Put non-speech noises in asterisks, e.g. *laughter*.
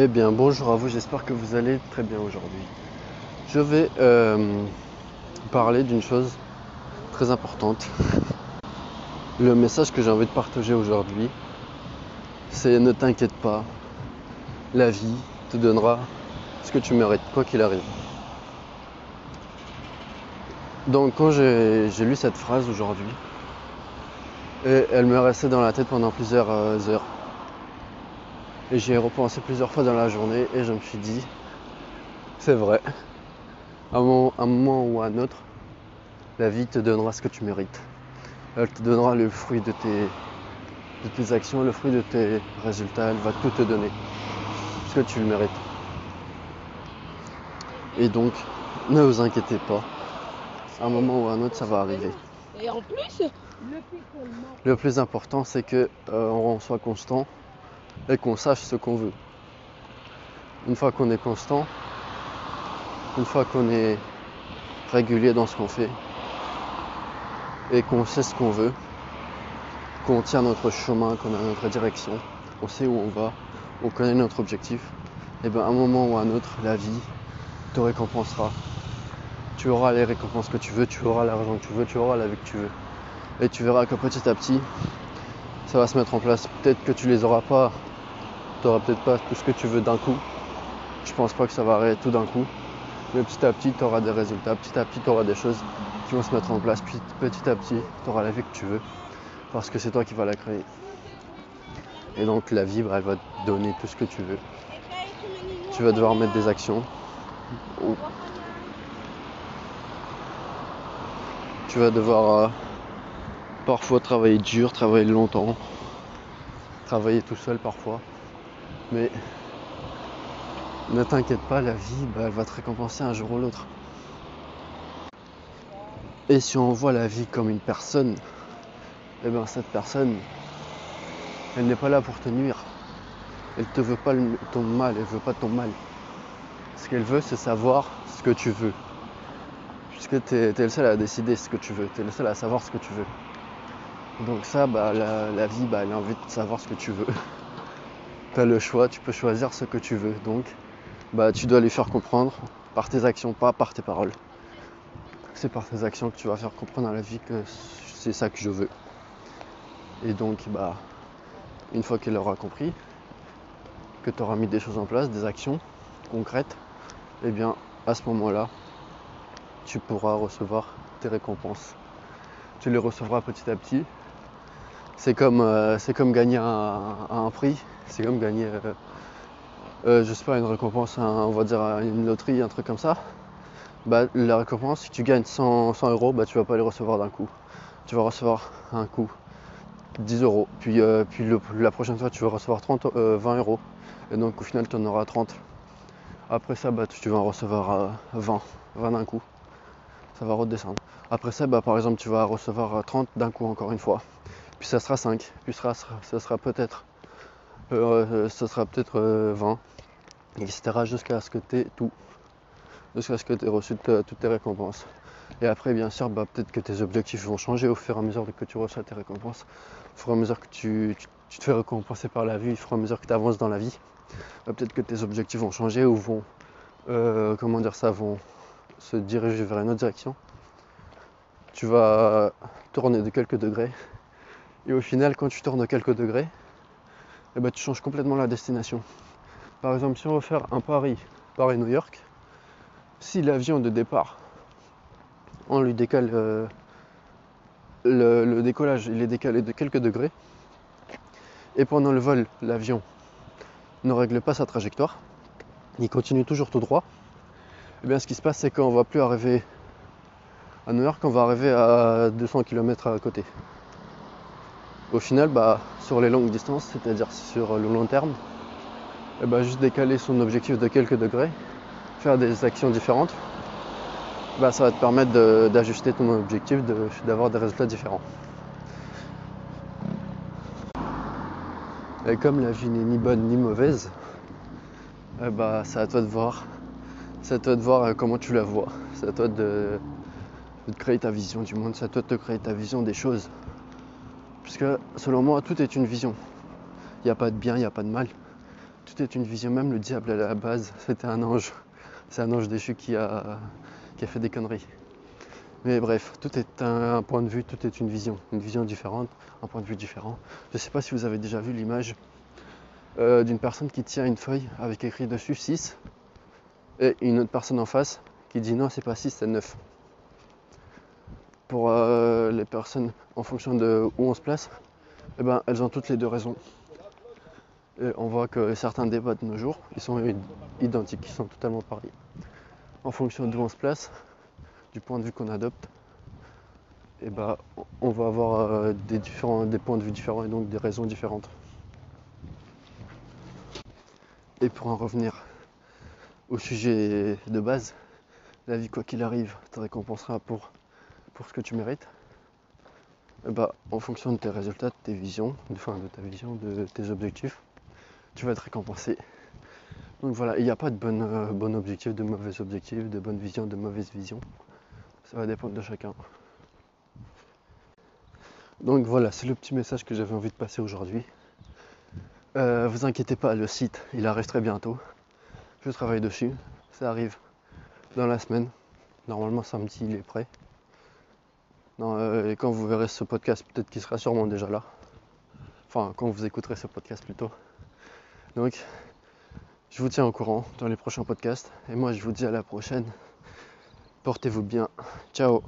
Eh bien, bonjour à vous, j'espère que vous allez très bien aujourd'hui. Je vais euh, parler d'une chose très importante. *laughs* Le message que j'ai envie de partager aujourd'hui, c'est ne t'inquiète pas, la vie te donnera ce que tu mérites, quoi qu'il arrive. Donc quand j'ai lu cette phrase aujourd'hui, elle me restait dans la tête pendant plusieurs euh, heures. Et j'y ai repensé plusieurs fois dans la journée et je me suis dit, c'est vrai, à un, moment, ou à un autre, la vie te donnera ce que tu mérites. Elle te donnera le fruit de tes, de tes actions, le fruit de tes résultats, elle va tout te donner. Ce que tu le mérites. Et donc, ne vous inquiétez pas, à un moment ou à un autre, ça va arriver. Et en plus, le plus important, c'est que euh, on soit constant et qu'on sache ce qu'on veut. Une fois qu'on est constant, une fois qu'on est régulier dans ce qu'on fait et qu'on sait ce qu'on veut, qu'on tient notre chemin, qu'on a notre direction, on sait où on va, on connaît notre objectif, et bien à un moment ou à un autre, la vie te récompensera. Tu auras les récompenses que tu veux, tu auras l'argent que tu veux, tu auras la vie que tu veux. Et tu verras que petit à petit, ça va se mettre en place. Peut-être que tu les auras pas, tu n'auras peut-être pas tout ce que tu veux d'un coup. Je pense pas que ça va arrêter tout d'un coup. Mais petit à petit, tu auras des résultats. Petit à petit, tu auras des choses qui vont se mettre en place. Petit à petit, tu auras la vie que tu veux. Parce que c'est toi qui vas la créer. Et donc la vie, elle va te donner tout ce que tu veux. Tu vas devoir mettre des actions. Tu vas devoir euh, Parfois travailler dur, travailler longtemps, travailler tout seul parfois. Mais ne t'inquiète pas, la vie, bah, elle va te récompenser un jour ou l'autre. Et si on voit la vie comme une personne, eh bien cette personne, elle n'est pas là pour te nuire. Elle te veut pas ton mal, elle veut pas ton mal. Ce qu'elle veut, c'est savoir ce que tu veux. Puisque tu es, es, le seul à décider ce que tu veux, tu es le seul à savoir ce que tu veux. Donc ça, bah, la, vie, bah, elle a envie de savoir ce que tu veux. *laughs* tu as le choix, tu peux choisir ce que tu veux. Donc, bah, tu dois lui faire comprendre par tes actions, pas par tes paroles. C'est par tes actions que tu vas faire comprendre à la vie que c'est ça que je veux. Et donc, bah, une fois qu'elle aura compris, que tu auras mis des choses en place, des actions concrètes, et eh bien, à ce moment-là, tu pourras recevoir tes récompenses. Tu les recevras petit à petit c'est comme, euh, c'est comme gagner un, prix, c'est comme gagner, euh, euh, je sais pas, une récompense, on va dire une loterie, un truc comme ça. Bah, la récompense, si tu gagnes 100, euros, bah, tu vas pas les recevoir d'un coup. Tu vas recevoir un coup 10 euros, puis, puis la prochaine fois tu vas recevoir 30, 20 euros, et donc au final tu en auras 30. Après ça, bah, tu vas en recevoir 20, 20 d'un coup. Ça va redescendre. Après ça, bah, par exemple, tu vas recevoir 30 d'un coup encore une fois puis ça sera 5, puis ça sera, sera peut-être euh, ça sera peut-être 20, euh, etc. jusqu'à ce que tu aies tout, jusqu'à ce que tu aies reçu toutes tes récompenses. Et après, bien sûr, bah, peut-être que tes objectifs vont changer au fur et à mesure que tu reçois tes récompenses, au fur et à mesure que tu, te fais récompenser par la vie, au fur et à mesure que tu avances dans la vie. Bah, peut-être que tes objectifs vont changer ou vont, euh, comment dire ça, vont se diriger vers une autre direction. Tu vas tourner de quelques degrés et au final, quand tu tournes quelques degrés, eh ben, tu changes complètement la destination. Par exemple, si on veut faire un Paris, Paris-New York, si l'avion de départ, on lui décale euh, le, décollage, il est décalé de quelques degrés, et pendant le vol, l'avion ne règle pas sa trajectoire, il continue toujours tout droit, et eh bien ce qui se passe, c'est qu'on ne va plus arriver à New York, on va arriver à 200 km à côté. Au final, bah, sur les longues distances, c'est-à-dire sur le long terme, eh bah, juste décaler son objectif de quelques degrés, faire des actions différentes, bah, ça va te permettre d'ajuster ton objectif, d'avoir des résultats différents. Et comme la vie n'est ni bonne ni mauvaise, eh c'est à toi de voir. C'est à toi de voir euh, comment tu la vois. C'est à toi de, de créer ta vision du monde. C'est à toi de créer ta vision des choses. Puisque selon moi, tout est une vision. Il n'y a pas de bien, il n'y a pas de mal. tout est une vision. Même le diable à la base, *laughs* c'était un ange. C'est un ange déchu qui a, qui a fait des conneries. Mais bref, tout est un, point de vue, tout est une vision. Une vision différente, un point de vue différent. Je ne sais pas si vous avez déjà vu l'image euh, d'une personne qui tient une feuille avec écrit dessus 6 et une autre personne en face qui dit non, c'est pas 6, c'est 9. Pour euh, les personnes en fonction de où on se place, eh ben, elles ont toutes les deux raisons. Et on voit que certains débats de nos jours, ils sont identiques, ils sont totalement pareils. En fonction d'où on se place, du point de vue qu'on adopte, eh ben, on va avoir euh, des, des points de vue différents et donc des raisons différentes. Et pour en revenir au sujet de base, la vie quoi qu'il arrive te récompensera pour, pour ce que tu mérites. Et bah, en fonction de tes résultats, de tes visions, enfin de ta vision, de tes objectifs, tu vas être récompensé. Donc voilà, il n'y a pas de bon, euh, bon objectif, de mauvais objectifs, de bonne vision, de mauvaise vision. Ça va dépendre de chacun. Donc voilà, c'est le petit message que j'avais envie de passer aujourd'hui. Euh, vous inquiétez pas, le site, il arrive très bientôt. Je travaille dessus. Ça arrive dans la semaine. Normalement, samedi, il est prêt. Euh, et quand vous verrez ce podcast, peut-être qu'il sera sûrement déjà là. Enfin, quand vous écouterez ce podcast plutôt. Donc, je vous tiens au courant dans les prochains podcasts. Et moi, je vous dis à la prochaine. Portez-vous bien. Ciao